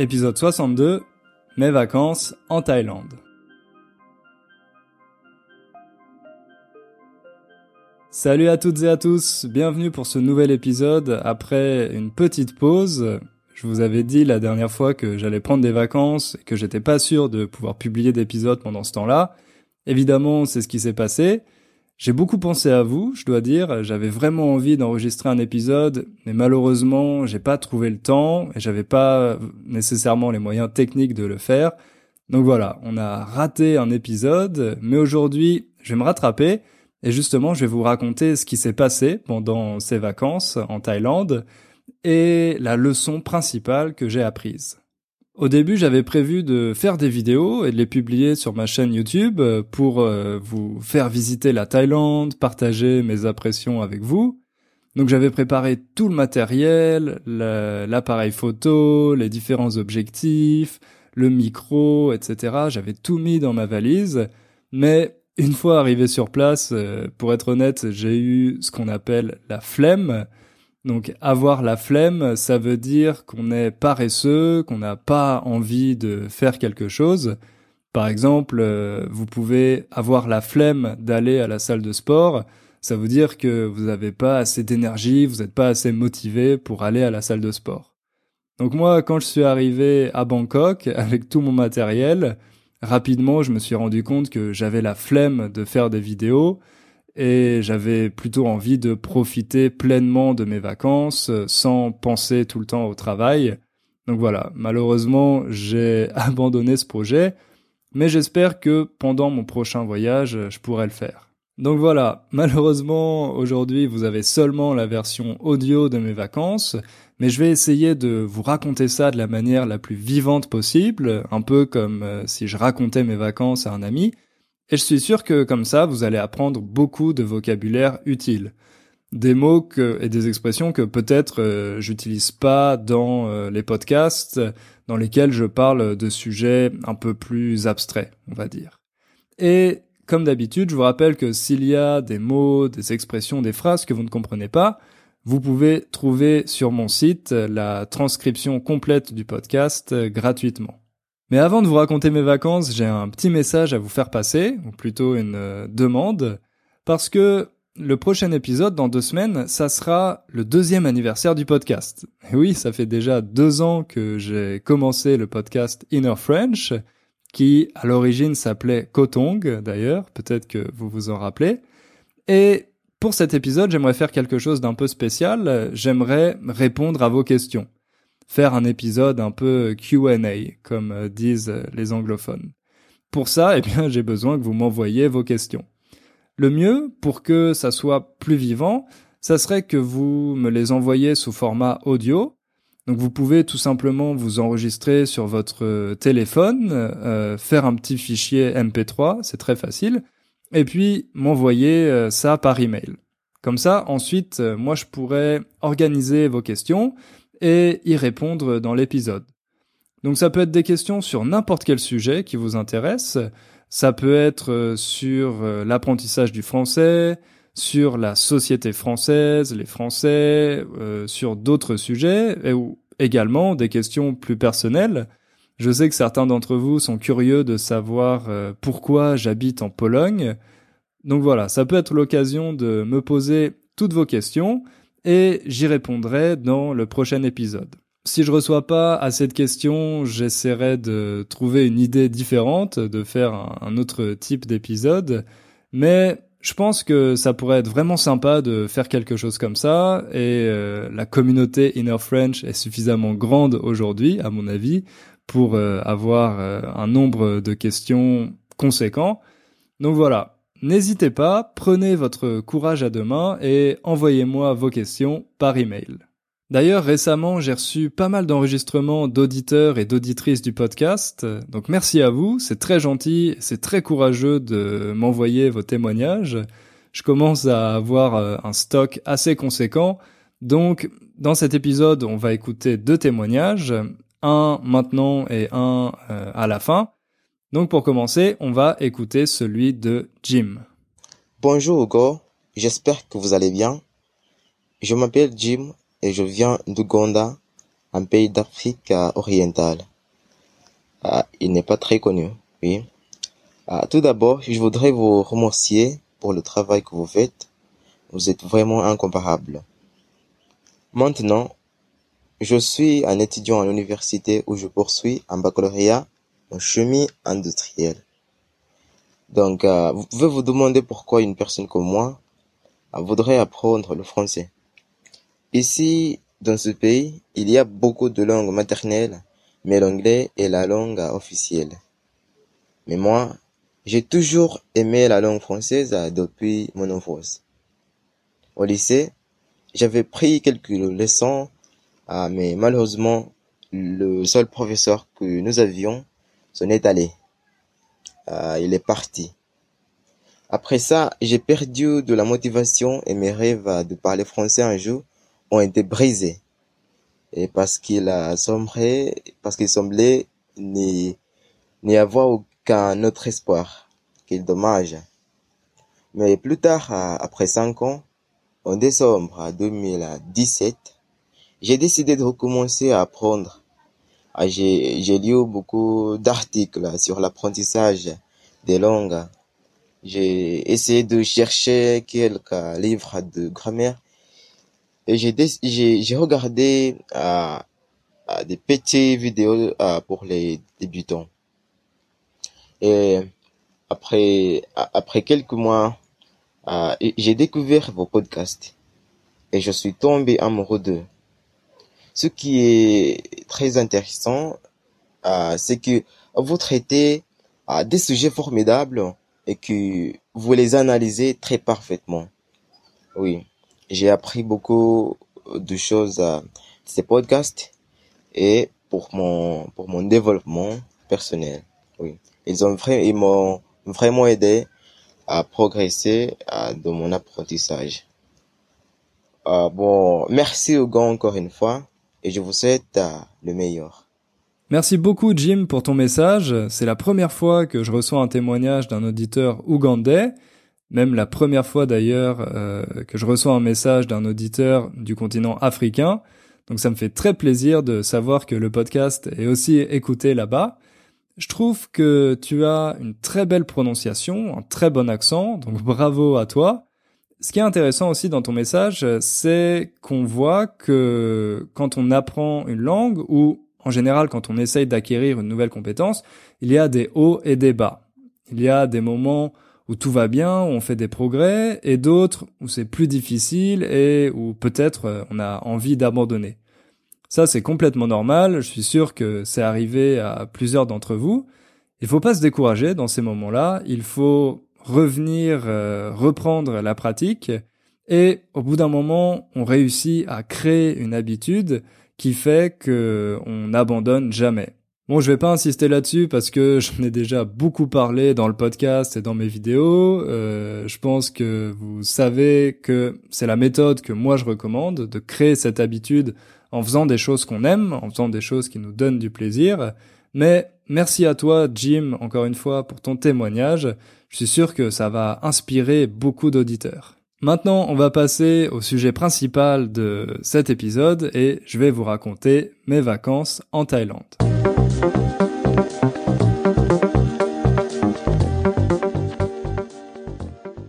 Épisode 62 Mes vacances en Thaïlande. Salut à toutes et à tous, bienvenue pour ce nouvel épisode après une petite pause. Je vous avais dit la dernière fois que j'allais prendre des vacances et que j'étais pas sûr de pouvoir publier d'épisodes pendant ce temps-là. Évidemment, c'est ce qui s'est passé. J'ai beaucoup pensé à vous, je dois dire. J'avais vraiment envie d'enregistrer un épisode, mais malheureusement, j'ai pas trouvé le temps et j'avais pas nécessairement les moyens techniques de le faire. Donc voilà, on a raté un épisode, mais aujourd'hui, je vais me rattraper et justement, je vais vous raconter ce qui s'est passé pendant ces vacances en Thaïlande et la leçon principale que j'ai apprise. Au début, j'avais prévu de faire des vidéos et de les publier sur ma chaîne YouTube euh, pour euh, vous faire visiter la Thaïlande, partager mes impressions avec vous. Donc j'avais préparé tout le matériel, l'appareil photo, les différents objectifs, le micro, etc. J'avais tout mis dans ma valise, mais une fois arrivé sur place, euh, pour être honnête, j'ai eu ce qu'on appelle la flemme. Donc avoir la flemme, ça veut dire qu'on est paresseux, qu'on n'a pas envie de faire quelque chose. Par exemple, euh, vous pouvez avoir la flemme d'aller à la salle de sport. Ça veut dire que vous n'avez pas assez d'énergie, vous n'êtes pas assez motivé pour aller à la salle de sport. Donc moi, quand je suis arrivé à Bangkok avec tout mon matériel, rapidement, je me suis rendu compte que j'avais la flemme de faire des vidéos et j'avais plutôt envie de profiter pleinement de mes vacances euh, sans penser tout le temps au travail. Donc voilà, malheureusement, j'ai abandonné ce projet, mais j'espère que pendant mon prochain voyage, je pourrai le faire. Donc voilà, malheureusement, aujourd'hui, vous avez seulement la version audio de mes vacances, mais je vais essayer de vous raconter ça de la manière la plus vivante possible, un peu comme euh, si je racontais mes vacances à un ami, et je suis sûr que comme ça, vous allez apprendre beaucoup de vocabulaire utile. Des mots et des expressions que peut-être euh, j'utilise pas dans euh, les podcasts dans lesquels je parle de sujets un peu plus abstraits, on va dire. Et comme d'habitude, je vous rappelle que s'il y a des mots, des expressions, des phrases que vous ne comprenez pas, vous pouvez trouver sur mon site la transcription complète du podcast euh, gratuitement. Mais avant de vous raconter mes vacances, j'ai un petit message à vous faire passer, ou plutôt une euh, demande, parce que le prochain épisode, dans deux semaines, ça sera le deuxième anniversaire du podcast. Et oui, ça fait déjà deux ans que j'ai commencé le podcast Inner French, qui à l'origine s'appelait Kotong, d'ailleurs, peut-être que vous vous en rappelez. Et pour cet épisode, j'aimerais faire quelque chose d'un peu spécial, j'aimerais répondre à vos questions faire un épisode un peu Q&A, comme euh, disent euh, les anglophones. Pour ça, eh bien, j'ai besoin que vous m'envoyiez vos questions. Le mieux, pour que ça soit plus vivant, ça serait que vous me les envoyiez sous format audio. Donc vous pouvez tout simplement vous enregistrer sur votre euh, téléphone, faire un petit fichier MP3, c'est très facile, et puis m'envoyer ça par email. Comme ça, ensuite, moi je pourrais organiser vos questions et y répondre dans l'épisode. Donc ça peut être des questions sur n'importe quel sujet qui vous intéresse, ça peut être euh, sur euh, l'apprentissage du français, sur la société française, les Français, euh, sur d'autres sujets, et, ou également des questions plus personnelles. Je sais que certains d'entre vous sont curieux de savoir pourquoi j'habite en Pologne. Donc voilà, ça peut être l'occasion de me poser toutes vos questions et j'y répondrai dans le prochain épisode. Si je reçois pas assez de questions, j'essaierai de trouver une idée différente, de faire un, autre type d'épisode, mais je pense que ça pourrait être vraiment sympa de faire quelque chose comme ça, et euh, la communauté Inner French est suffisamment grande aujourd'hui, à mon avis, pour euh, avoir euh, un nombre de questions conséquent. Donc voilà, N'hésitez pas, prenez votre courage à deux mains et envoyez-moi vos questions par email. D'ailleurs, récemment, j'ai reçu pas mal d'enregistrements d'auditeurs et d'auditrices du podcast, donc merci à vous, c'est très gentil, c'est très courageux de m'envoyer vos témoignages. Je commence à avoir euh, un stock assez conséquent, donc dans cet épisode, on va écouter deux témoignages, un maintenant et un euh, à la fin. Donc pour commencer, on va écouter celui de Jim. Bonjour Hugo, j'espère que vous allez bien. Je m'appelle Jim et je viens d'Ouganda, un pays d'Afrique orientale. Ah, il n'est pas très connu, oui. Ah, tout d'abord, je voudrais vous remercier pour le travail que vous faites. Vous êtes vraiment incomparable. Maintenant, je suis un étudiant à l'université où je poursuis un baccalauréat chimie industrielle. Donc, euh, vous pouvez vous demander pourquoi une personne comme moi euh, voudrait apprendre le français. Ici, dans ce pays, il y a beaucoup de langues maternelles mais l'anglais est la langue officielle. Mais moi, j'ai toujours aimé la langue française depuis mon enfance. Au lycée, j'avais pris quelques leçons, ah, mais malheureusement, le seul professeur que nous avions s'en est allé. Ah, il est parti. Après ça, j'ai perdu de la motivation et mes rêves de parler français un jour ont été brisés et parce qu'il a parce qu'il semblait n'y, avoir aucun autre espoir. Quel dommage. Mais plus tard, après cinq ans, en décembre 2017, j'ai décidé de recommencer à apprendre. Ah, j'ai, lu beaucoup d'articles sur l'apprentissage des langues. J'ai essayé de chercher quelques livres de grammaire j'ai j'ai regardé euh, euh, des petites vidéos euh, pour les débutants. Et après après quelques mois, j'ai découvert vos podcasts et je suis tombé amoureux d'eux. Ce qui est très intéressant, c'est que vous traitez des sujets formidables et que vous les analysez très parfaitement. Oui j'ai appris beaucoup de choses à ces podcasts et pour mon pour mon développement personnel. Oui, ils ont vraiment ils m'ont vraiment aidé à progresser dans mon apprentissage. Euh, bon, merci Hugo encore une fois et je vous souhaite euh, le meilleur. Merci beaucoup Jim pour ton message. C'est la première fois que je reçois un témoignage d'un auditeur ougandais même la première fois d'ailleurs euh, que je reçois un message d'un auditeur du continent africain. Donc ça me fait très plaisir de savoir que le podcast est aussi écouté là-bas. Je trouve que tu as une très belle prononciation, un très bon accent, donc bravo à toi. Ce qui est intéressant aussi dans ton message, c'est qu'on voit que quand on apprend une langue ou en général quand on essaye d'acquérir une nouvelle compétence, il y a des hauts et des bas. Il y a des moments où tout va bien, où on fait des progrès, et d'autres où c'est plus difficile et où peut-être euh, on a envie d'abandonner. Ça, c'est complètement normal. Je suis sûr que c'est arrivé à plusieurs d'entre vous. Il faut pas se décourager dans ces moments-là. Il faut revenir, euh, reprendre la pratique. Et au bout d'un moment, on réussit à créer une habitude qui fait que on n'abandonne jamais. Bon, je vais pas insister là-dessus parce que j'en ai déjà beaucoup parlé dans le podcast et dans mes vidéos. Euh, je pense que vous savez que c'est la méthode que moi je recommande, de créer cette habitude en faisant des choses qu'on aime, en faisant des choses qui nous donnent du plaisir. Mais merci à toi, Jim, encore une fois, pour ton témoignage. Je suis sûr que ça va inspirer beaucoup d'auditeurs. Maintenant, on va passer au sujet principal de cet épisode et je vais vous raconter mes vacances en Thaïlande.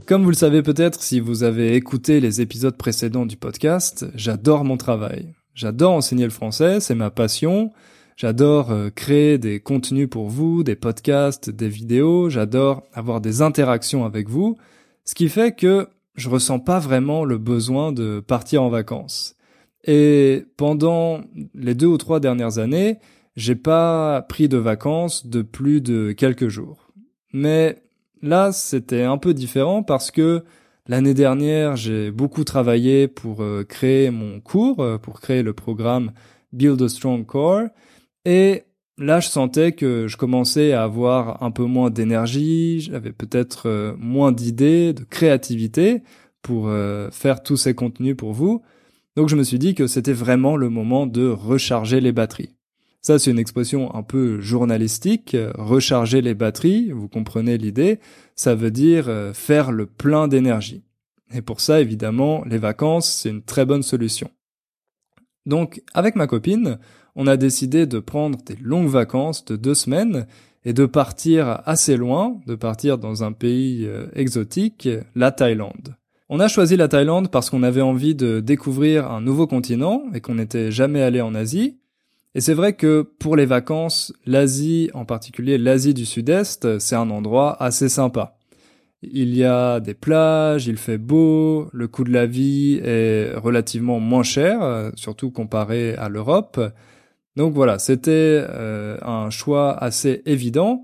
Comme vous le savez peut-être si vous avez écouté les épisodes précédents du podcast, j'adore mon travail. J'adore enseigner le français, c'est ma passion. J'adore euh, créer des contenus pour vous, des podcasts, des vidéos, j'adore avoir des interactions avec vous, ce qui fait que je ressens pas vraiment le besoin de partir en vacances. Et pendant les deux ou trois dernières années, j'ai pas pris de vacances de plus de quelques jours. Mais Là, c'était un peu différent parce que l'année dernière, j'ai beaucoup travaillé pour euh, créer mon cours, euh, pour créer le programme Build a Strong Core. Et là, je sentais que je commençais à avoir un peu moins d'énergie, j'avais peut-être euh, moins d'idées, de créativité pour faire tous ces contenus pour vous. Donc je me suis dit que c'était vraiment le moment de recharger les batteries. Ça, c'est une expression un peu journalistique. Recharger les batteries, vous comprenez l'idée, ça veut dire euh, faire le plein d'énergie. Et pour ça, évidemment, les vacances, c'est une très bonne solution. Donc, avec ma copine, on a décidé de prendre des longues vacances de deux semaines et de partir assez loin, de partir dans un pays euh, exotique, la Thaïlande. On a choisi la Thaïlande parce qu'on avait envie de découvrir un nouveau continent et qu'on n'était jamais allé en Asie. Et c'est vrai que pour les vacances, l'Asie, en particulier l'Asie du Sud-Est, c'est un endroit assez sympa. Il y a des plages, il fait beau, le coût de la vie est relativement moins cher, surtout comparé à l'Europe. Donc voilà, c'était euh, un choix assez évident.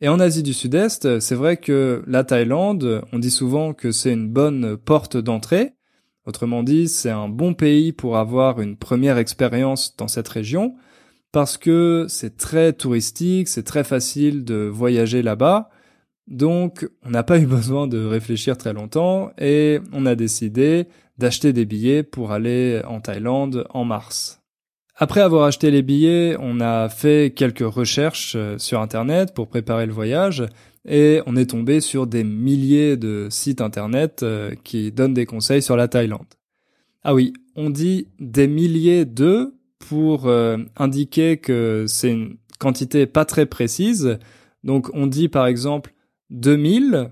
Et en Asie du Sud-Est, c'est vrai que la Thaïlande, on dit souvent que c'est une bonne porte d'entrée. Autrement dit, c'est un bon pays pour avoir une première expérience dans cette région, parce que c'est très touristique, c'est très facile de voyager là-bas. Donc, on n'a pas eu besoin de réfléchir très longtemps et on a décidé d'acheter des billets pour aller en Thaïlande en mars. Après avoir acheté les billets, on a fait quelques recherches euh, sur Internet pour préparer le voyage et on est tombé sur des milliers de sites Internet euh, qui donnent des conseils sur la Thaïlande. Ah oui, on dit des milliers de pour euh, indiquer que c'est une quantité pas très précise. Donc on dit par exemple 2000,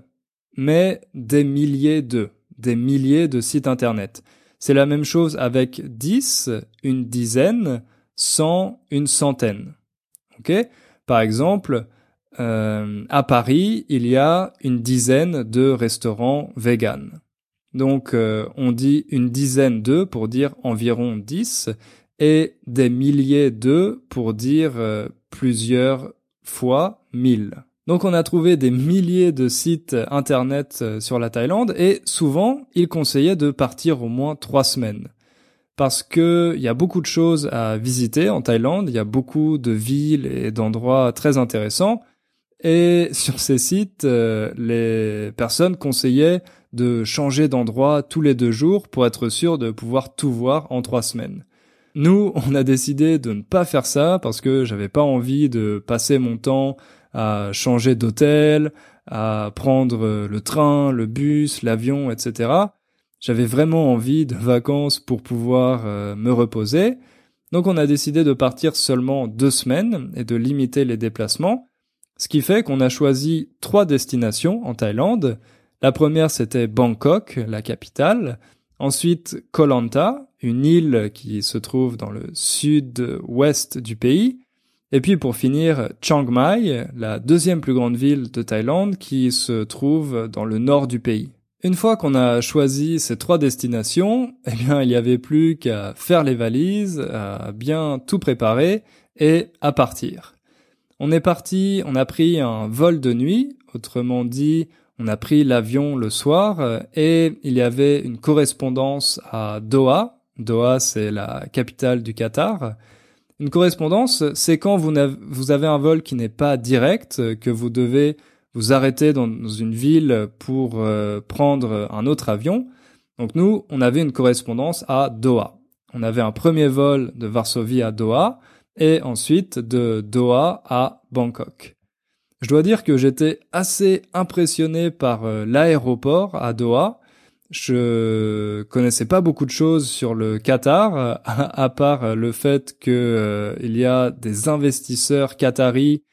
mais des milliers de, des milliers de sites Internet. C'est la même chose avec 10, une dizaine, 100, une centaine. Par exemple, euh, à Paris, il y a une dizaine de restaurants vegan. Donc, euh, on dit une dizaine de pour dire environ 10 et des milliers de pour dire euh, plusieurs fois 1000. Donc on a trouvé des milliers de sites internet euh, sur la Thaïlande et souvent ils conseillaient de partir au moins trois semaines. Parce que il y a beaucoup de choses à visiter en Thaïlande, il y a beaucoup de villes et d'endroits très intéressants. Et sur ces sites, euh, les personnes conseillaient de changer d'endroit tous les deux jours pour être sûr de pouvoir tout voir en trois semaines. Nous, on a décidé de ne pas faire ça parce que j'avais pas envie de passer mon temps à changer d'hôtel, à prendre le train, le bus, l'avion, etc. J'avais vraiment envie de vacances pour pouvoir euh, me reposer. Donc on a décidé de partir seulement deux semaines et de limiter les déplacements. Ce qui fait qu'on a choisi trois destinations en Thaïlande. La première c'était Bangkok, la capitale. Ensuite Koh Lanta, une île qui se trouve dans le sud-ouest du pays. Et puis pour finir, Chiang Mai, la deuxième plus grande ville de Thaïlande qui se trouve dans le nord du pays. Une fois qu'on a choisi ces trois destinations, eh bien, il n'y avait plus qu'à faire les valises, à bien tout préparer et à partir. On est parti, on a pris un vol de nuit, autrement dit, on a pris l'avion le soir et il y avait une correspondance à Doha. Doha, c'est la capitale du Qatar. Une correspondance, c'est quand vous, avez un vol qui n'est pas direct, que vous devez vous arrêter dans une ville pour euh, prendre un autre avion. Donc nous, on avait une correspondance à Doha. On avait un premier vol de Varsovie à Doha et ensuite de Doha à Bangkok. Je dois dire que j'étais assez impressionné par euh, l'aéroport à Doha je connaissais pas beaucoup de choses sur le Qatar, à, part le fait que euh, il y a des investisseurs qataris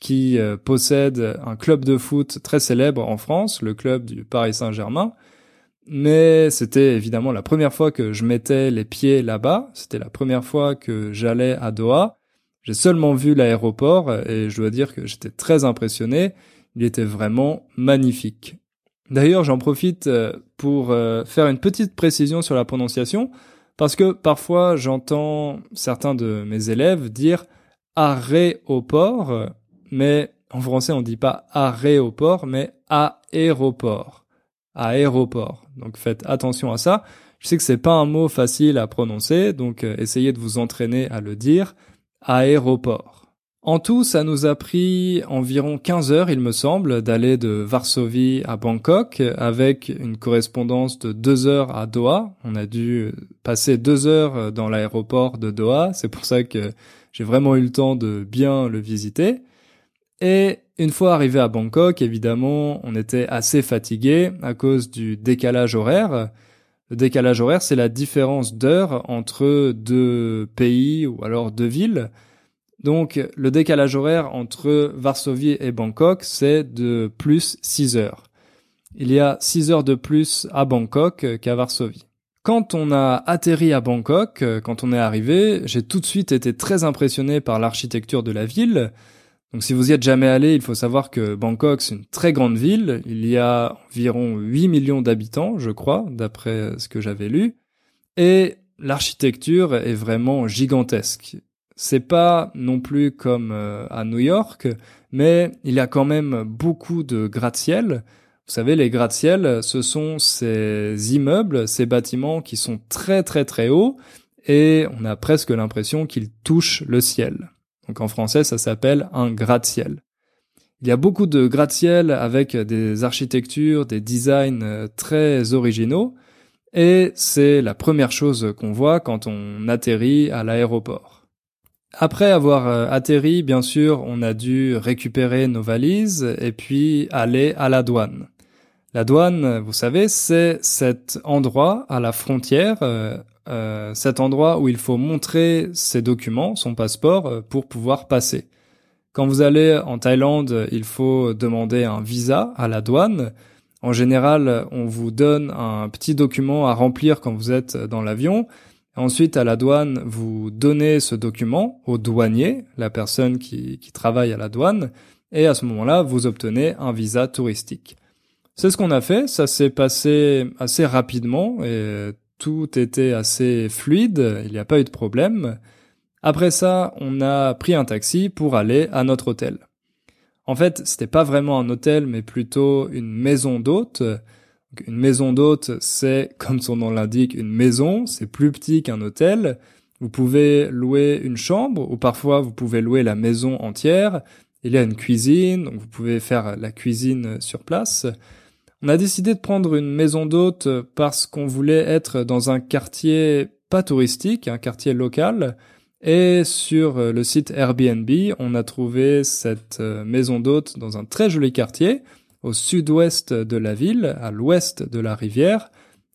qui euh, possèdent un club de foot très célèbre en France, le club du Paris Saint-Germain. Mais c'était évidemment la première fois que je mettais les pieds là-bas. C'était la première fois que j'allais à Doha. J'ai seulement vu l'aéroport et je dois dire que j'étais très impressionné. Il était vraiment magnifique. D'ailleurs, j'en profite euh, pour euh, faire une petite précision sur la prononciation, parce que parfois j'entends certains de mes élèves dire aéroport, mais en français on dit pas aéroport, mais aéroport. Aéroport. Donc faites attention à ça. Je sais que c'est pas un mot facile à prononcer, donc euh, essayez de vous entraîner à le dire. Aéroport. En tout, ça nous a pris environ 15 heures, il me semble, d'aller de Varsovie à Bangkok avec une correspondance de 2 heures à Doha. On a dû passer 2 heures dans l'aéroport de Doha. C'est pour ça que j'ai vraiment eu le temps de bien le visiter. Et une fois arrivé à Bangkok, évidemment, on était assez fatigué à cause du décalage horaire. Le décalage horaire, c'est la différence d'heure entre deux pays ou alors deux villes. Donc, le décalage horaire entre Varsovie et Bangkok, c'est de plus 6 heures. Il y a 6 heures de plus à Bangkok qu'à Varsovie. Quand on a atterri à Bangkok, quand on est arrivé, j'ai tout de suite été très impressionné par l'architecture de la ville. Donc si vous y êtes jamais allé, il faut savoir que Bangkok, c'est une très grande ville. Il y a environ 8 millions d'habitants, je crois, d'après ce que j'avais lu. Et l'architecture est vraiment gigantesque. C'est pas non plus comme euh, à New York, mais il y a quand même beaucoup de gratte-ciel. Vous savez, les gratte-ciel, ce sont ces immeubles, ces bâtiments qui sont très très très hauts et on a presque l'impression qu'ils touchent le ciel. Donc en français, ça s'appelle un gratte-ciel. Il y a beaucoup de gratte-ciel avec des architectures, des designs euh, très originaux et c'est la première chose qu'on voit quand on atterrit à l'aéroport. Après avoir euh, atterri, bien sûr, on a dû récupérer nos valises et puis aller à la douane. La douane, vous savez, c'est cet endroit à la frontière, euh, euh, cet endroit où il faut montrer ses documents, son passeport, pour pouvoir passer. Quand vous allez en Thaïlande, il faut demander un visa à la douane. En général, on vous donne un petit document à remplir quand vous êtes dans l'avion Ensuite, à la douane, vous donnez ce document au douanier, la personne qui, travaille à la douane, et à ce moment-là, vous obtenez un visa touristique. C'est ce qu'on a fait, ça s'est passé assez rapidement et tout était assez fluide, il n'y a pas eu de problème. Après ça, on a pris un taxi pour aller à notre hôtel. En fait, c'était pas vraiment un hôtel, mais plutôt une maison d'hôte une maison d'hôte, c'est, comme son nom l'indique, une maison, c'est plus petit qu'un hôtel. Vous pouvez louer une chambre, ou parfois vous pouvez louer la maison entière. Il y a une cuisine, donc vous pouvez faire la cuisine sur place. On a décidé de prendre une maison d'hôte parce qu'on voulait être dans un quartier pas touristique, un quartier local. Et sur le site Airbnb, on a trouvé cette maison d'hôte dans un très joli quartier au sud-ouest de la ville, à l'ouest de la rivière,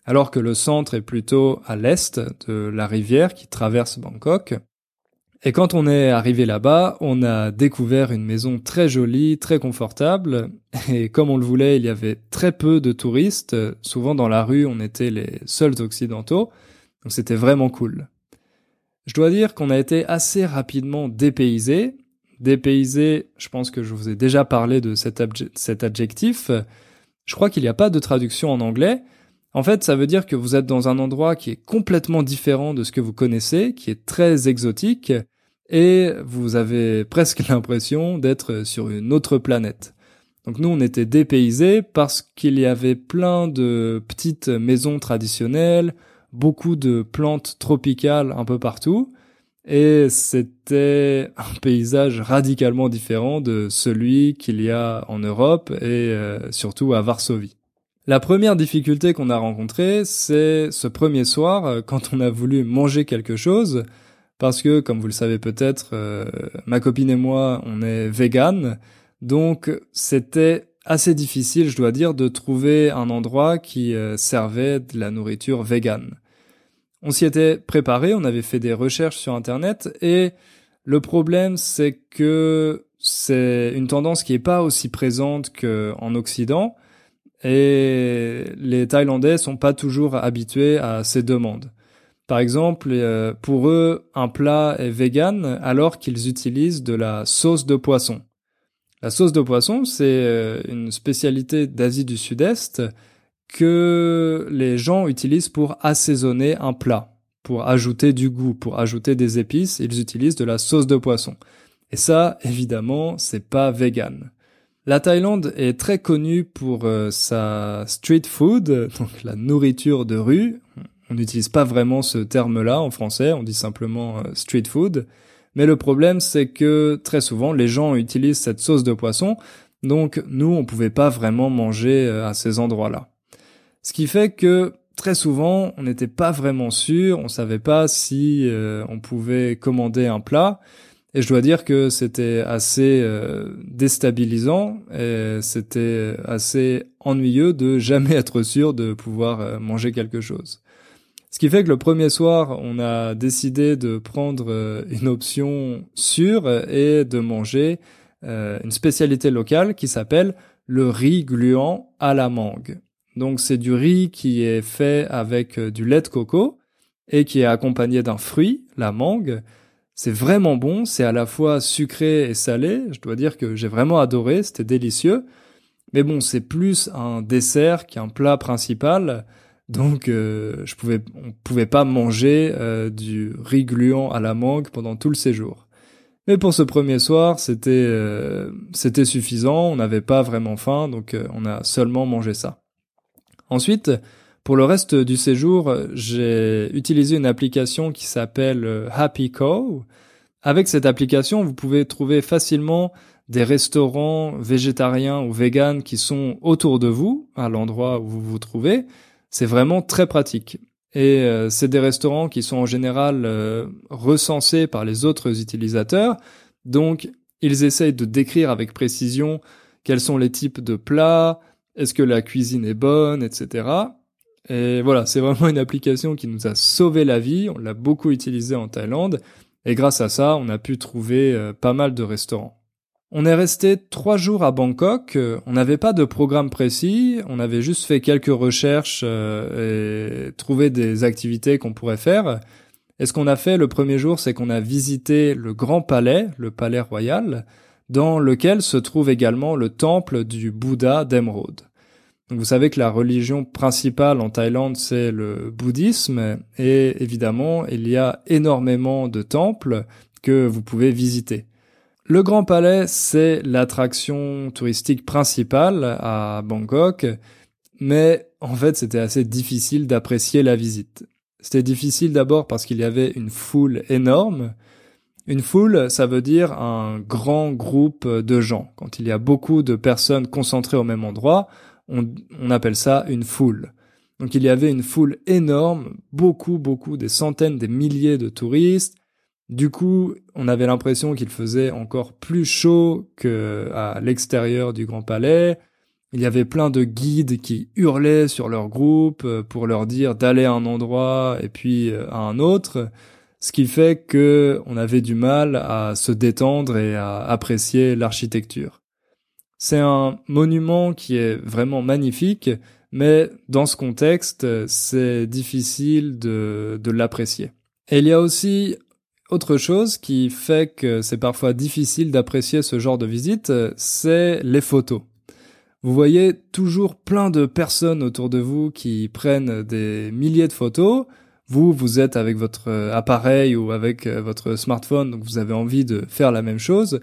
alors que le centre est plutôt à l'est de la rivière qui traverse Bangkok. Et quand on est arrivé là-bas, on a découvert une maison très jolie, très confortable, et comme on le voulait, il y avait très peu de touristes, souvent dans la rue on était les seuls occidentaux, donc c'était vraiment cool. Je dois dire qu'on a été assez rapidement dépaysés, Dépaysé, je pense que je vous ai déjà parlé de cet, adjectif. Je crois qu'il n'y a pas de traduction en anglais. En fait, ça veut dire que vous êtes dans un endroit qui est complètement différent de ce que vous connaissez, qui est très exotique, et vous avez presque l'impression d'être sur une autre planète. Donc nous, on était dépaysés parce qu'il y avait plein de petites maisons traditionnelles, beaucoup de plantes tropicales un peu partout, et c'était un paysage radicalement différent de celui qu'il y a en Europe et euh, surtout à Varsovie. La première difficulté qu'on a rencontrée, c'est ce premier soir euh, quand on a voulu manger quelque chose, parce que, comme vous le savez peut-être, euh, ma copine et moi, on est vegan, donc c'était assez difficile, je dois dire, de trouver un endroit qui servait de la nourriture vegan. On s'y était préparé, on avait fait des recherches sur Internet et le problème c'est que c'est une tendance qui est pas aussi présente qu'en Occident et les Thaïlandais sont pas toujours habitués à ces demandes. Par exemple, euh, pour eux, un plat est vegan alors qu'ils utilisent de la sauce de poisson. La sauce de poisson, c'est euh, une spécialité d'Asie du Sud-Est que les gens utilisent pour assaisonner un plat, pour ajouter du goût, pour ajouter des épices, ils utilisent de la sauce de poisson. Et ça, évidemment, c'est pas vegan. La Thaïlande est très connue pour euh, sa street food, donc la nourriture de rue. On n'utilise pas vraiment ce terme-là en français, on dit simplement euh, street food. Mais le problème, c'est que très souvent, les gens utilisent cette sauce de poisson, donc nous, on pouvait pas vraiment manger euh, à ces endroits-là. Ce qui fait que très souvent, on n'était pas vraiment sûr, on savait pas si euh, on pouvait commander un plat. Et je dois dire que c'était assez euh, déstabilisant et c'était assez ennuyeux de jamais être sûr de pouvoir euh, manger quelque chose. Ce qui fait que le premier soir, on a décidé de prendre une option sûre et de manger une spécialité locale qui s'appelle le riz gluant à la mangue. Donc c'est du riz qui est fait avec euh, du lait de coco et qui est accompagné d'un fruit, la mangue. C'est vraiment bon, c'est à la fois sucré et salé. Je dois dire que j'ai vraiment adoré, c'était délicieux. Mais bon, c'est plus un dessert qu'un plat principal. Donc, euh, je pouvais, on pouvait pas manger euh, du riz gluant à la mangue pendant tout le séjour. Mais pour ce premier soir, c'était euh, c'était suffisant. On n'avait pas vraiment faim, donc on a seulement mangé ça. Ensuite, pour le reste du séjour, j'ai utilisé une application qui s'appelle Happy Cow. Avec cette application, vous pouvez trouver facilement des restaurants végétariens ou véganes qui sont autour de vous, à l'endroit où vous vous trouvez, c'est vraiment très pratique. Et euh, c'est des restaurants qui sont en général euh, recensés par les autres utilisateurs. Donc, ils essayent de décrire avec précision quels sont les types de plats, est-ce que la cuisine est bonne, etc. Et voilà, c'est vraiment une application qui nous a sauvé la vie. On l'a beaucoup utilisée en Thaïlande. Et grâce à ça, on a pu trouver euh, pas mal de restaurants. On est resté trois jours à Bangkok. On n'avait pas de programme précis. On avait juste fait quelques recherches euh, et trouvé des activités qu'on pourrait faire. Et ce qu'on a fait le premier jour, c'est qu'on a visité le Grand Palais, le Palais Royal, dans lequel se trouve également le temple du Bouddha d'Emeraude. Vous savez que la religion principale en Thaïlande, c'est le bouddhisme, et évidemment, il y a énormément de temples que vous pouvez visiter. Le Grand Palais, c'est l'attraction touristique principale à Bangkok, mais en fait c'était assez difficile d'apprécier la visite. C'était difficile d'abord parce qu'il y avait une foule énorme. Une foule, ça veut dire un grand groupe de gens. Quand il y a beaucoup de personnes concentrées au même endroit, on, appelle ça une foule. Donc il y avait une foule énorme, beaucoup, beaucoup, des centaines, des milliers de touristes, du coup, on avait l'impression qu'il faisait encore plus chaud que à l'extérieur du Grand Palais. Il y avait plein de guides qui hurlaient sur leur groupe euh, pour leur dire d'aller à un endroit et puis euh, à un autre, ce qui fait que on avait du mal à se détendre et à apprécier l'architecture. C'est un monument qui est vraiment magnifique, mais dans ce contexte, c'est difficile de, l'apprécier. Et il y a aussi autre chose qui fait que c'est parfois difficile d'apprécier ce genre de visite, c'est les photos. Vous voyez toujours plein de personnes autour de vous qui prennent des milliers de photos. Vous, vous êtes avec votre appareil ou avec votre smartphone, donc vous avez envie de faire la même chose.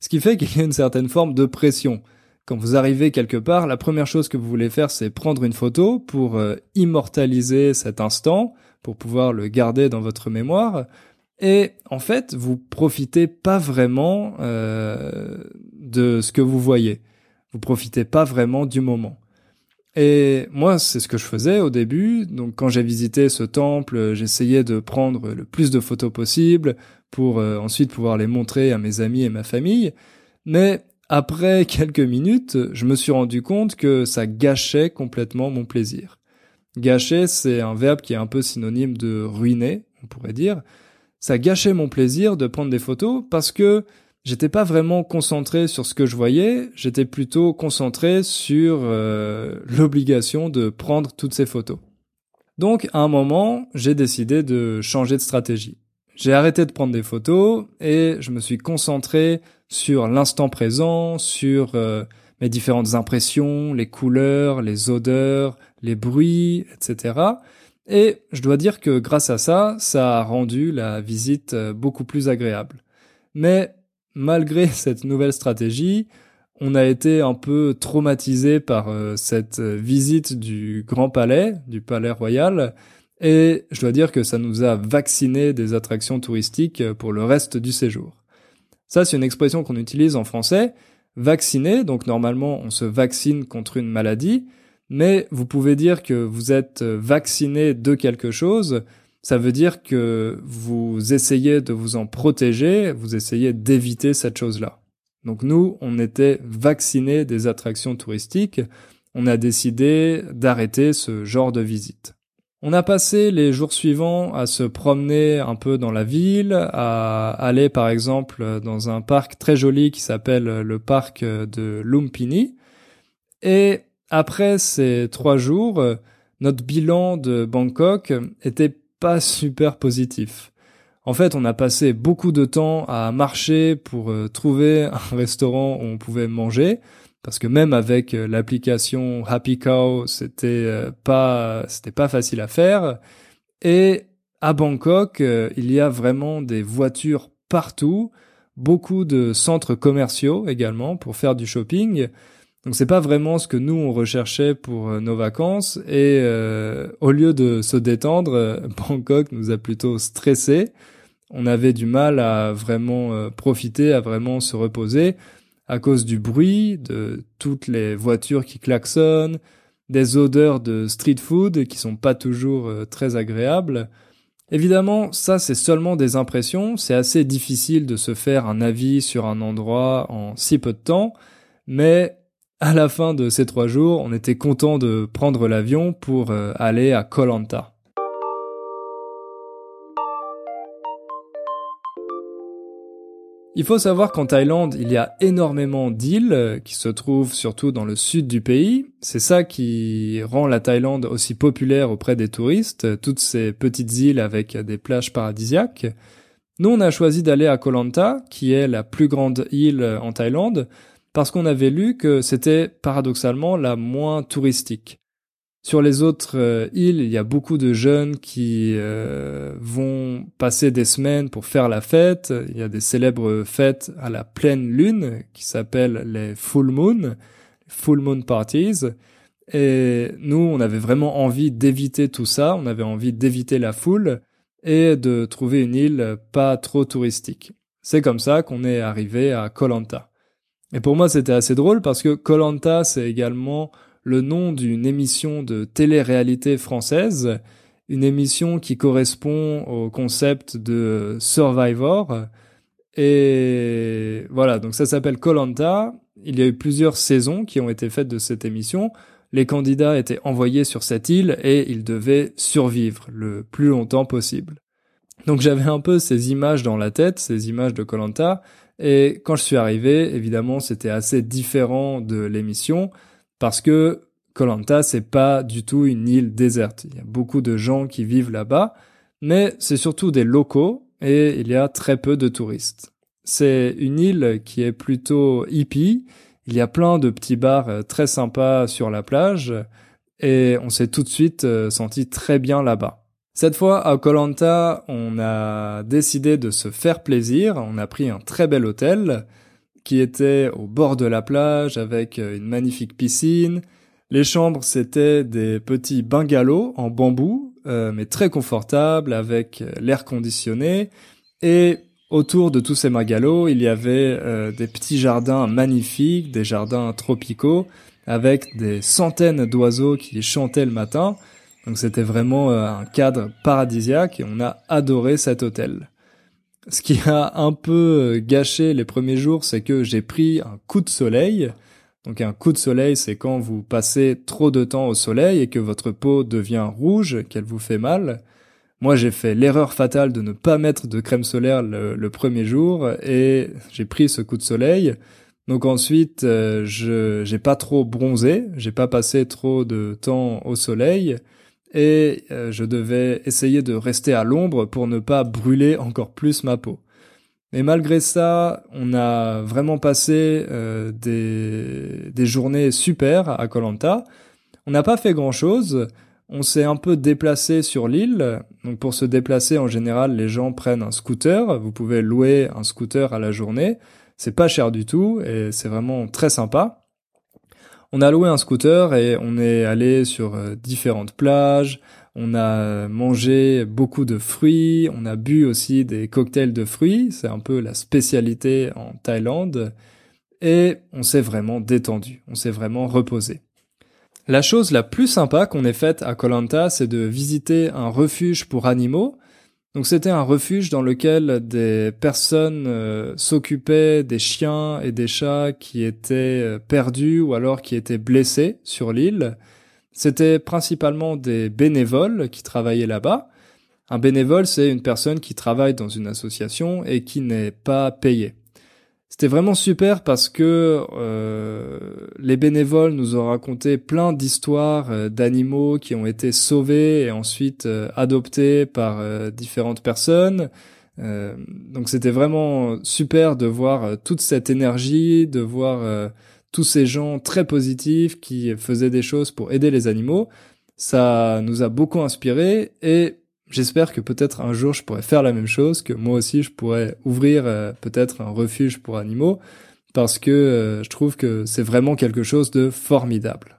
Ce qui fait qu'il y a une certaine forme de pression. Quand vous arrivez quelque part, la première chose que vous voulez faire, c'est prendre une photo pour euh, immortaliser cet instant, pour pouvoir le garder dans votre mémoire. Et en fait, vous profitez pas vraiment euh, de ce que vous voyez. Vous profitez pas vraiment du moment. Et moi, c'est ce que je faisais au début. Donc, quand j'ai visité ce temple, j'essayais de prendre le plus de photos possible pour euh, ensuite pouvoir les montrer à mes amis et ma famille. Mais après quelques minutes, je me suis rendu compte que ça gâchait complètement mon plaisir. Gâcher, c'est un verbe qui est un peu synonyme de ruiner, on pourrait dire ça gâchait mon plaisir de prendre des photos parce que j'étais pas vraiment concentré sur ce que je voyais, j'étais plutôt concentré sur euh, l'obligation de prendre toutes ces photos. Donc à un moment, j'ai décidé de changer de stratégie. J'ai arrêté de prendre des photos et je me suis concentré sur l'instant présent, sur euh, mes différentes impressions, les couleurs, les odeurs, les bruits, etc. Et je dois dire que grâce à ça, ça a rendu la visite euh, beaucoup plus agréable. Mais malgré cette nouvelle stratégie, on a été un peu traumatisé par euh, cette euh, visite du Grand Palais, du Palais Royal, et je dois dire que ça nous a vacciné des attractions touristiques pour le reste du séjour. Ça, c'est une expression qu'on utilise en français. Vacciner, donc normalement on se vaccine contre une maladie, mais vous pouvez dire que vous êtes vacciné de quelque chose, ça veut dire que vous essayez de vous en protéger, vous essayez d'éviter cette chose-là. Donc nous, on était vaccinés des attractions touristiques, on a décidé d'arrêter ce genre de visite. On a passé les jours suivants à se promener un peu dans la ville, à aller par exemple dans un parc très joli qui s'appelle le parc de Lumpini. Et après ces trois jours, notre bilan de Bangkok était pas super positif. En fait, on a passé beaucoup de temps à marcher pour euh, trouver un restaurant où on pouvait manger parce que même avec euh, l'application Happy Cow, c'était euh, pas c'était pas facile à faire et à Bangkok, il y a vraiment des voitures partout, beaucoup de centres commerciaux également pour faire du shopping. Donc c'est pas vraiment ce que nous on recherchait pour nos vacances. Et au lieu de se détendre, Bangkok nous a plutôt stressé on avait du mal à vraiment euh, profiter, à vraiment se reposer à cause du bruit, de toutes les voitures qui klaxonnent, des odeurs de street food qui sont pas toujours euh, très agréables. Évidemment, ça c'est seulement des impressions, c'est assez difficile de se faire un avis sur un endroit en si peu de temps, mais à la fin de ces trois jours, on était content de prendre l'avion pour euh, aller à Koh Lanta. Il faut savoir qu'en Thaïlande, il y a énormément d'îles euh, qui se trouvent surtout dans le sud du pays. C'est ça qui rend la Thaïlande aussi populaire auprès des touristes, toutes ces petites îles avec des plages paradisiaques. Nous, on a choisi d'aller à Koh Lanta, qui est la plus grande île en Thaïlande, parce qu'on avait lu que c'était paradoxalement la moins touristique. Sur les autres euh, îles, il y a beaucoup de jeunes qui euh, vont passer des semaines pour faire la fête. Il y a des célèbres fêtes à la pleine lune qui s'appellent les full moon, full moon parties. Et nous, on avait vraiment envie d'éviter tout ça. On avait envie d'éviter la foule et de trouver une île pas trop touristique. C'est comme ça qu'on est arrivé à Koh Lanta. Et pour moi, c'était assez drôle parce que Koh Lanta, c'est également le nom d'une émission de télé-réalité française, une émission qui correspond au concept de Survivor. Et voilà, donc ça s'appelle Colanta. Il y a eu plusieurs saisons qui ont été faites de cette émission. Les candidats étaient envoyés sur cette île et ils devaient survivre le plus longtemps possible. Donc j'avais un peu ces images dans la tête, ces images de Colanta, et quand je suis arrivé, évidemment, c'était assez différent de l'émission parce que Colanta c'est pas du tout une île déserte. Il y a beaucoup de gens qui vivent là-bas, mais c'est surtout des locaux et il y a très peu de touristes. C'est une île qui est plutôt hippie. Il y a plein de petits bars euh, très sympas sur la plage et on s'est tout de suite euh, senti très bien là-bas. Cette fois, à Colanta, on a décidé de se faire plaisir. On a pris un très bel hôtel qui était au bord de la plage avec euh, une magnifique piscine. Les chambres, c'était des petits bungalows en bambou, euh, mais très confortables avec euh, l'air conditionné. Et autour de tous ces bungalows, il y avait des petits jardins magnifiques, des jardins tropicaux, avec des centaines d'oiseaux qui chantaient le matin. Donc c'était vraiment un cadre paradisiaque et on a adoré cet hôtel. Ce qui a un peu euh, gâché les premiers jours, c'est que j'ai pris un coup de soleil. Donc un coup de soleil, c'est quand vous passez trop de temps au soleil et que votre peau devient rouge, qu'elle vous fait mal. Moi, j'ai fait l'erreur fatale de ne pas mettre de crème solaire le, premier jour et j'ai pris ce coup de soleil. Donc ensuite, euh, je j'ai pas trop bronzé, j'ai pas passé trop de temps au soleil et euh, je devais essayer de rester à l'ombre pour ne pas brûler encore plus ma peau. Mais malgré ça, on a vraiment passé euh, des, des journées super à Colanta. On n'a pas fait grand-chose. On s'est un peu déplacé sur l'île. Donc pour se déplacer, en général, les gens prennent un scooter. Vous pouvez louer un scooter à la journée. C'est pas cher du tout et c'est vraiment très sympa. On a loué un scooter et on est allé sur euh, différentes plages. On a mangé beaucoup de fruits. On a bu aussi des cocktails de fruits. C'est un peu la spécialité en Thaïlande. Et on s'est vraiment détendu. On s'est vraiment reposé. La chose la plus sympa qu'on ait faite à Koh Lanta, c'est de visiter un refuge pour animaux donc c'était un refuge dans lequel des personnes euh, s'occupaient des chiens et des chats qui étaient euh, perdus ou alors qui étaient blessés sur l'île. C'était principalement des bénévoles qui travaillaient là-bas. Un bénévole, c'est une personne qui travaille dans une association et qui n'est pas payée. C'était vraiment super parce que euh, les bénévoles nous ont raconté plein d'histoires euh, d'animaux qui ont été sauvés et ensuite euh, adoptés par différentes personnes. donc c'était vraiment super de voir toute cette énergie, de voir tous ces gens très positifs qui faisaient des choses pour aider les animaux. Ça nous a beaucoup inspiré et J'espère que peut-être un jour je pourrais faire la même chose, que moi aussi je pourrais ouvrir euh, peut-être un refuge pour animaux, parce que euh, je trouve que c'est vraiment quelque chose de formidable.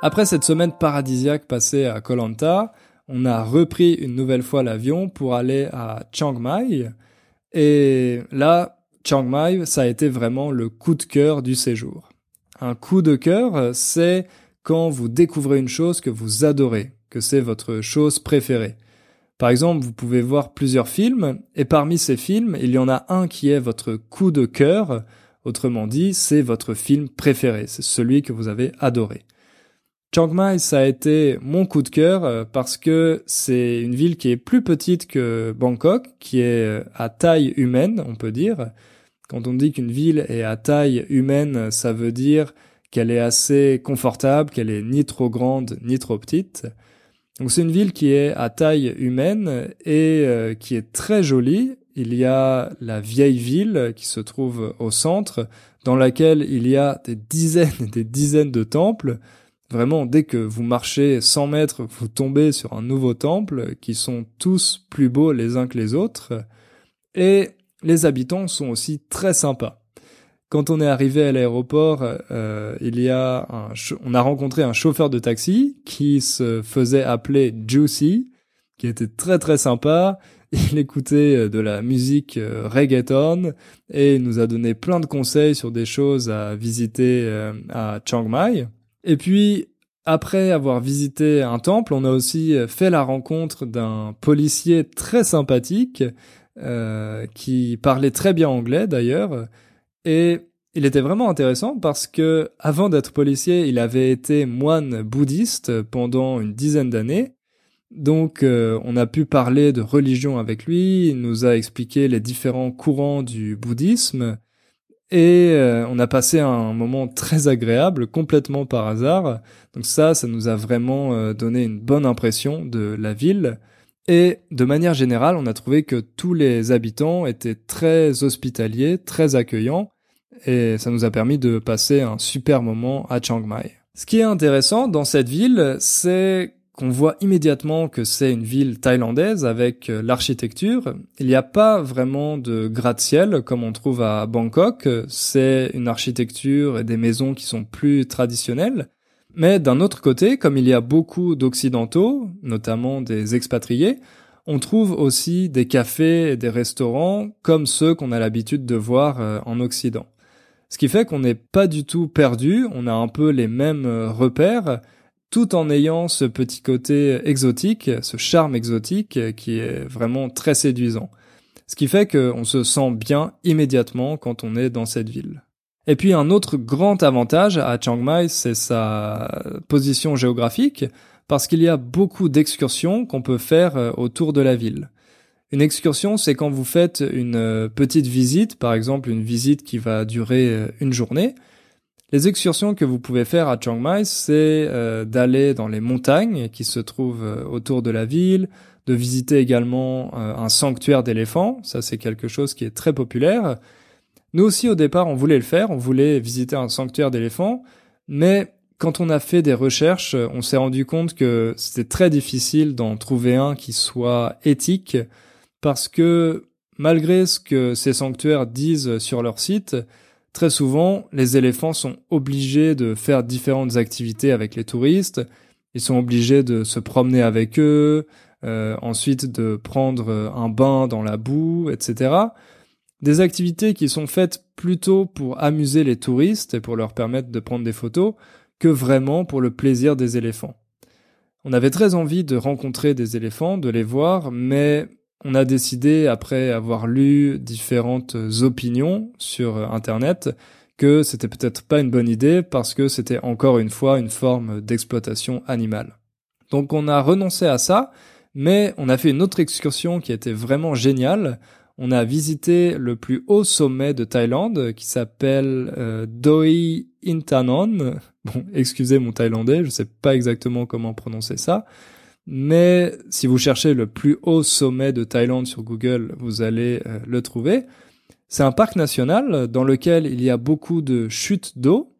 Après cette semaine paradisiaque passée à Koh Lanta, on a repris une nouvelle fois l'avion pour aller à Chiang Mai. Et là, Chiang Mai, ça a été vraiment le coup de cœur du séjour. Un coup de cœur, c'est quand vous découvrez une chose que vous adorez, que c'est votre chose préférée. Par exemple, vous pouvez voir plusieurs films, et parmi ces films, il y en a un qui est votre coup de cœur, autrement dit, c'est votre film préféré, c'est celui que vous avez adoré. Chiang Mai, ça a été mon coup de cœur euh, parce que c'est une ville qui est plus petite que Bangkok, qui est euh, à taille humaine, on peut dire, quand on dit qu'une ville est à taille humaine, ça veut dire qu'elle est assez confortable, qu'elle est ni trop grande ni trop petite. Donc c'est une ville qui est à taille humaine et euh, qui est très jolie. Il y a la vieille ville qui se trouve au centre, dans laquelle il y a des dizaines et des dizaines de temples. Vraiment, dès que vous marchez 100 mètres, vous tombez sur un nouveau temple qui sont tous plus beaux les uns que les autres. Et les habitants sont aussi très sympas. Quand on est arrivé à l'aéroport, euh, il y a un, on a rencontré un chauffeur de taxi qui se faisait appeler Juicy, qui était très très sympa. Il écoutait euh, de la musique euh, reggaeton et il nous a donné plein de conseils sur des choses à visiter à Chiang Mai. Et puis après avoir visité un temple, on a aussi fait la rencontre d'un policier très sympathique euh, qui parlait très bien anglais d'ailleurs, et il était vraiment intéressant parce que avant d'être policier, il avait été moine bouddhiste pendant une dizaine d'années. Donc euh, on a pu parler de religion avec lui, il nous a expliqué les différents courants du bouddhisme et euh, on a passé un moment très agréable complètement par hasard. Donc ça ça nous a vraiment donné une bonne impression de la ville. Et de manière générale, on a trouvé que tous les habitants étaient très hospitaliers, très accueillants, et ça nous a permis de passer un super moment à Chiang Mai. Ce qui est intéressant dans cette ville, c'est qu'on voit immédiatement que c'est une ville thaïlandaise avec l'architecture. Il n'y a pas vraiment de gratte-ciel comme on trouve à Bangkok. C'est une architecture et des maisons qui sont plus traditionnelles. Mais d'un autre côté, comme il y a beaucoup d'Occidentaux, notamment des expatriés, on trouve aussi des cafés et des restaurants comme ceux qu'on a l'habitude de voir euh, en Occident. Ce qui fait qu'on n'est pas du tout perdu, on a un peu les mêmes euh, repères, tout en ayant ce petit côté exotique, ce charme exotique euh, qui est vraiment très séduisant. Ce qui fait qu'on se sent bien immédiatement quand on est dans cette ville. Et puis un autre grand avantage à Chiang Mai, c'est sa position géographique, parce qu'il y a beaucoup d'excursions qu'on peut faire euh, autour de la ville. Une excursion, c'est quand vous faites une euh, petite visite, par exemple une visite qui va durer euh, une journée. Les excursions que vous pouvez faire à Chiang Mai, c'est d'aller dans les montagnes qui se trouvent autour de la ville, de visiter également un sanctuaire d'éléphants, ça c'est quelque chose qui est très populaire, nous aussi, au départ, on voulait le faire, on voulait visiter un sanctuaire d'éléphants, mais quand on a fait des recherches, on s'est rendu compte que c'était très difficile d'en trouver un qui soit éthique, parce que malgré ce que ces sanctuaires disent sur leur site, très souvent, les éléphants sont obligés de faire différentes activités avec les touristes, ils sont obligés de se promener avec eux, euh, ensuite de prendre un bain dans la boue, etc. Des activités qui sont faites plutôt pour amuser les touristes et pour leur permettre de prendre des photos que vraiment pour le plaisir des éléphants. On avait très envie de rencontrer des éléphants, de les voir, mais on a décidé, après avoir lu différentes opinions sur Internet, que c'était peut-être pas une bonne idée parce que c'était encore une fois une forme d'exploitation animale. Donc on a renoncé à ça, mais on a fait une autre excursion qui était vraiment géniale. On a visité le plus haut sommet de Thaïlande qui s'appelle euh, Doi Intanon. Bon, excusez mon thaïlandais, je sais pas exactement comment prononcer ça. Mais si vous cherchez le plus haut sommet de Thaïlande sur Google, vous allez euh, le trouver. C'est un parc national dans lequel il y a beaucoup de chutes d'eau.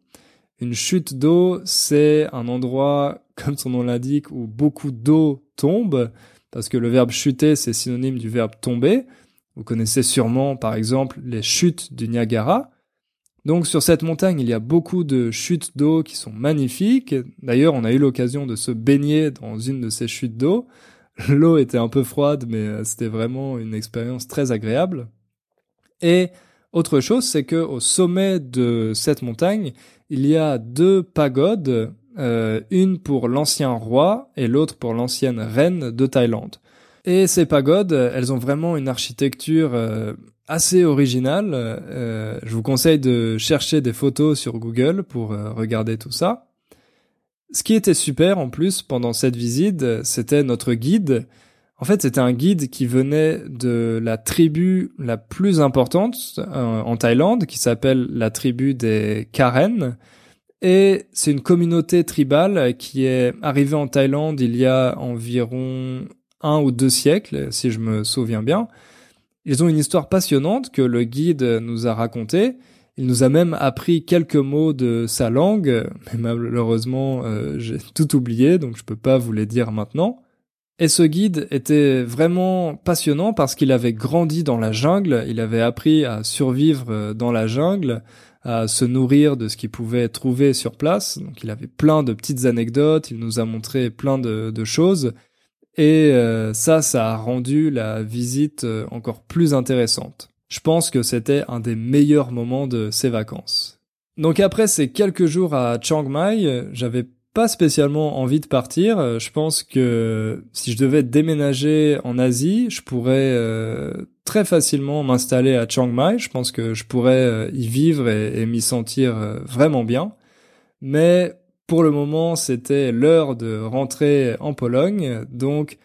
Une chute d'eau, c'est un endroit, comme son nom l'indique, où beaucoup d'eau tombe, parce que le verbe chuter, c'est synonyme du verbe tomber. Vous connaissez sûrement, par exemple, les chutes du Niagara. Donc sur cette montagne, il y a beaucoup de chutes d'eau qui sont magnifiques. D'ailleurs, on a eu l'occasion de se baigner dans une de ces chutes d'eau. L'eau était un peu froide, mais euh, c'était vraiment une expérience très agréable. Et autre chose, c'est que au sommet de cette montagne, il y a deux pagodes, euh, une pour l'ancien roi et l'autre pour l'ancienne reine de Thaïlande. Et ces pagodes, elles ont vraiment une architecture euh, assez originale. Euh, je vous conseille de chercher des photos sur Google pour regarder tout ça. Ce qui était super en plus pendant cette visite, c'était notre guide en fait, c'était un guide qui venait de la tribu la plus importante euh, en Thaïlande, qui s'appelle la tribu des Karen. Et c'est une communauté tribale qui est arrivée en Thaïlande il y a environ un ou deux siècles, si je me souviens bien. Ils ont une histoire passionnante que le guide nous a racontée. Il nous a même appris quelques mots de sa langue, mais malheureusement euh, j'ai tout oublié, donc je peux pas vous les dire maintenant. Et ce guide était vraiment passionnant parce qu'il avait grandi dans la jungle, il avait appris à survivre euh, dans la jungle, à se nourrir de ce qu'il pouvait trouver sur place. Donc il avait plein de petites anecdotes, il nous a montré plein de, choses. Et euh, ça, ça a rendu la visite euh, encore plus intéressante. Je pense que c'était un des meilleurs moments de ces vacances. Donc après ces quelques jours à Chiang Mai, j'avais pas spécialement envie de partir. Euh, je pense que si je devais déménager en Asie, je pourrais euh, très facilement m'installer à Chiang Mai. Je pense que je pourrais euh, y vivre et, m'y sentir vraiment bien. Mais pour le moment, c'était l'heure de rentrer en Pologne. Donc,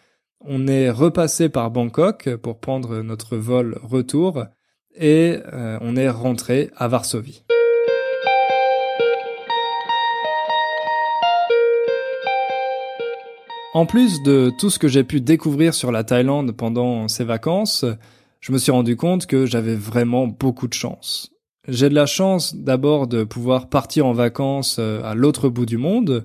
on est repassé par Bangkok pour prendre notre vol retour et on est rentré à Varsovie. En plus de tout ce que j'ai pu découvrir sur la Thaïlande pendant ces vacances, je me suis rendu compte que j'avais vraiment beaucoup de chance. J'ai de la chance d'abord de pouvoir partir en vacances euh, à l'autre bout du monde.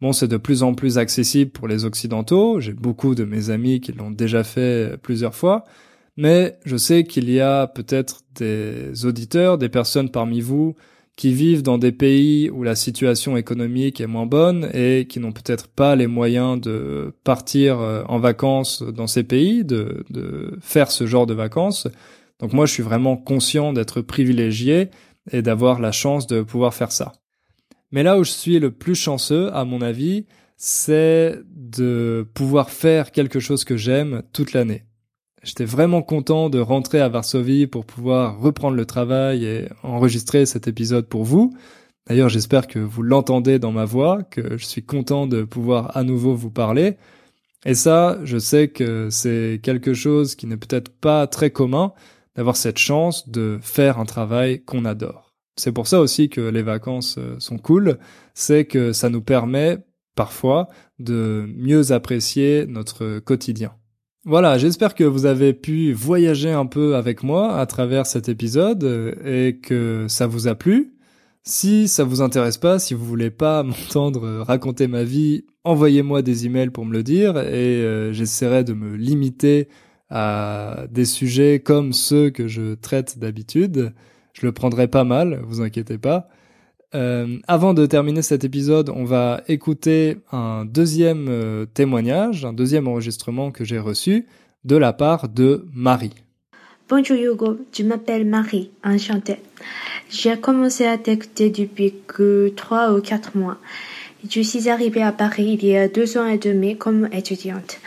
Bon, c'est de plus en plus accessible pour les Occidentaux. J'ai beaucoup de mes amis qui l'ont déjà fait plusieurs fois. Mais je sais qu'il y a peut-être des auditeurs, des personnes parmi vous qui vivent dans des pays où la situation économique est moins bonne et qui n'ont peut-être pas les moyens de partir euh, en vacances dans ces pays, de faire ce genre de vacances. Donc moi, je suis vraiment conscient d'être privilégié et d'avoir la chance de pouvoir faire ça. Mais là où je suis le plus chanceux, à mon avis, c'est de pouvoir faire quelque chose que j'aime toute l'année. J'étais vraiment content de rentrer à Varsovie pour pouvoir reprendre le travail et enregistrer cet épisode pour vous. D'ailleurs, j'espère que vous l'entendez dans ma voix, que je suis content de pouvoir à nouveau vous parler. Et ça, je sais que c'est quelque chose qui n'est peut-être pas très commun d'avoir cette chance de faire un travail qu'on adore. C'est pour ça aussi que les vacances euh, sont cool, c'est que ça nous permet parfois de mieux apprécier notre quotidien. Voilà, j'espère que vous avez pu voyager un peu avec moi à travers cet épisode euh, et que ça vous a plu. Si ça vous intéresse pas, si vous voulez pas m'entendre raconter ma vie, envoyez-moi des emails pour me le dire et euh, j'essaierai de me limiter à des sujets comme ceux que je traite d'habitude. Je le prendrai pas mal, vous inquiétez pas. Euh, avant de terminer cet épisode, on va écouter un deuxième euh, témoignage, un deuxième enregistrement que j'ai reçu de la part de Marie. Bonjour Hugo, je m'appelle Marie, enchantée. J'ai commencé à t'écouter depuis que trois ou quatre mois. Je suis arrivée à Paris il y a deux ans et demi comme étudiante.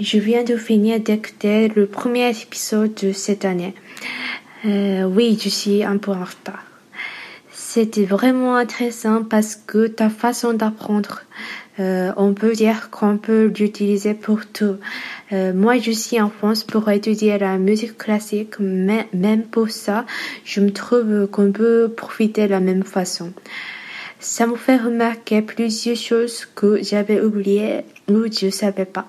Je viens de finir d'écouter le premier épisode de cette année. Euh, oui, je suis un peu en retard. C'était vraiment intéressant parce que ta façon d'apprendre, euh, on peut dire qu'on peut l'utiliser pour tout. Euh, moi, je suis en France pour étudier la musique classique, mais même pour ça, je me trouve qu'on peut profiter de la même façon. Ça me fait remarquer plusieurs choses que j'avais oubliées ou je savais pas.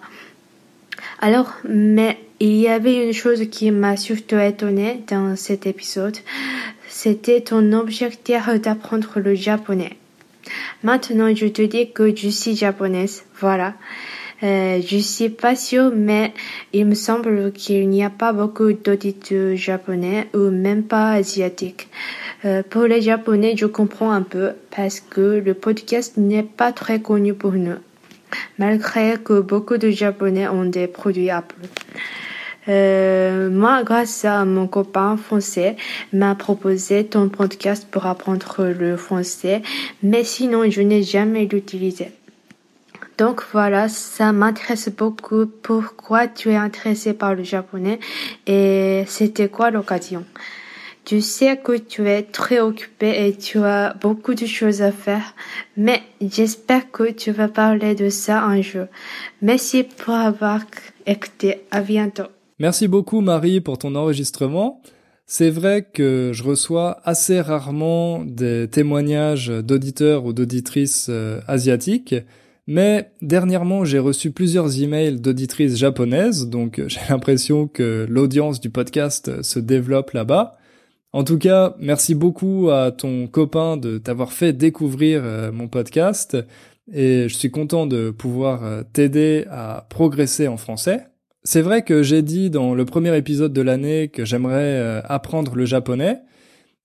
Alors, mais il y avait une chose qui m'a surtout étonnée dans cet épisode. C'était ton objectif d'apprendre le japonais. Maintenant, je te dis que je suis japonaise. Voilà. Euh, je suis pas sûre, mais il me semble qu'il n'y a pas beaucoup d'auditeurs japonais ou même pas asiatiques. Euh, pour les japonais, je comprends un peu parce que le podcast n'est pas très connu pour nous malgré que beaucoup de Japonais ont des produits Apple. Euh, moi, grâce à mon copain français, m'a proposé ton podcast pour apprendre le français, mais sinon, je n'ai jamais l'utilisé. Donc voilà, ça m'intéresse beaucoup. Pourquoi tu es intéressé par le japonais et c'était quoi l'occasion? Tu sais que tu es très occupé et tu as beaucoup de choses à faire, mais j'espère que tu vas parler de ça un jour. Merci pour avoir écouté. À bientôt. Merci beaucoup Marie pour ton enregistrement. C'est vrai que je reçois assez rarement des témoignages d'auditeurs ou d'auditrices euh, asiatiques, mais dernièrement j'ai reçu plusieurs emails d'auditrices japonaises, donc j'ai l'impression que l'audience du podcast se développe là-bas. En tout cas, merci beaucoup à ton copain de t'avoir fait découvrir euh, mon podcast et je suis content de pouvoir euh, t'aider à progresser en français. C'est vrai que j'ai dit dans le premier épisode de l'année que j'aimerais euh, apprendre le japonais.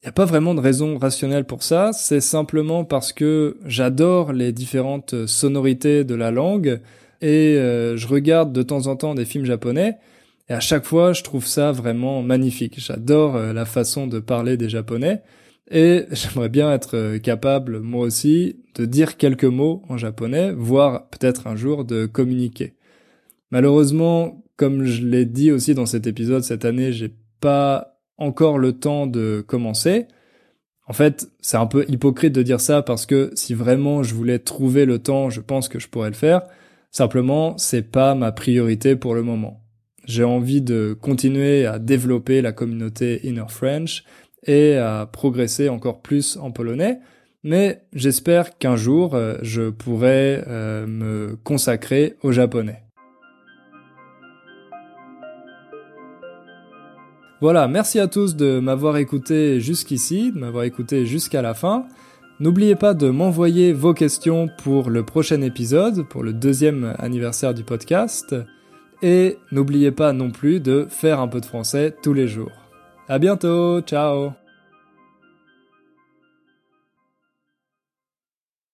Il n'y a pas vraiment de raison rationnelle pour ça, c'est simplement parce que j'adore les différentes sonorités de la langue et je regarde de temps en temps des films japonais et à chaque fois, je trouve ça vraiment magnifique. J'adore euh, la façon de parler des Japonais. Et j'aimerais bien être euh, capable, moi aussi, de dire quelques mots en japonais, voire peut-être un jour de communiquer. Malheureusement, comme je l'ai dit aussi dans cet épisode cette année, j'ai pas encore le temps de commencer. En fait, c'est un peu hypocrite de dire ça parce que si vraiment je voulais trouver le temps, je pense que je pourrais le faire. Simplement, c'est pas ma priorité pour le moment. J'ai envie de continuer à développer la communauté Inner French et à progresser encore plus en polonais, mais j'espère qu'un jour euh, je pourrai euh, me consacrer au japonais. Voilà, merci à tous de m'avoir écouté jusqu'ici, de m'avoir écouté jusqu'à la fin. N'oubliez pas de m'envoyer vos questions pour le prochain épisode, pour le deuxième anniversaire du podcast. Et n'oubliez pas non plus de faire un peu de français tous les jours. À bientôt, ciao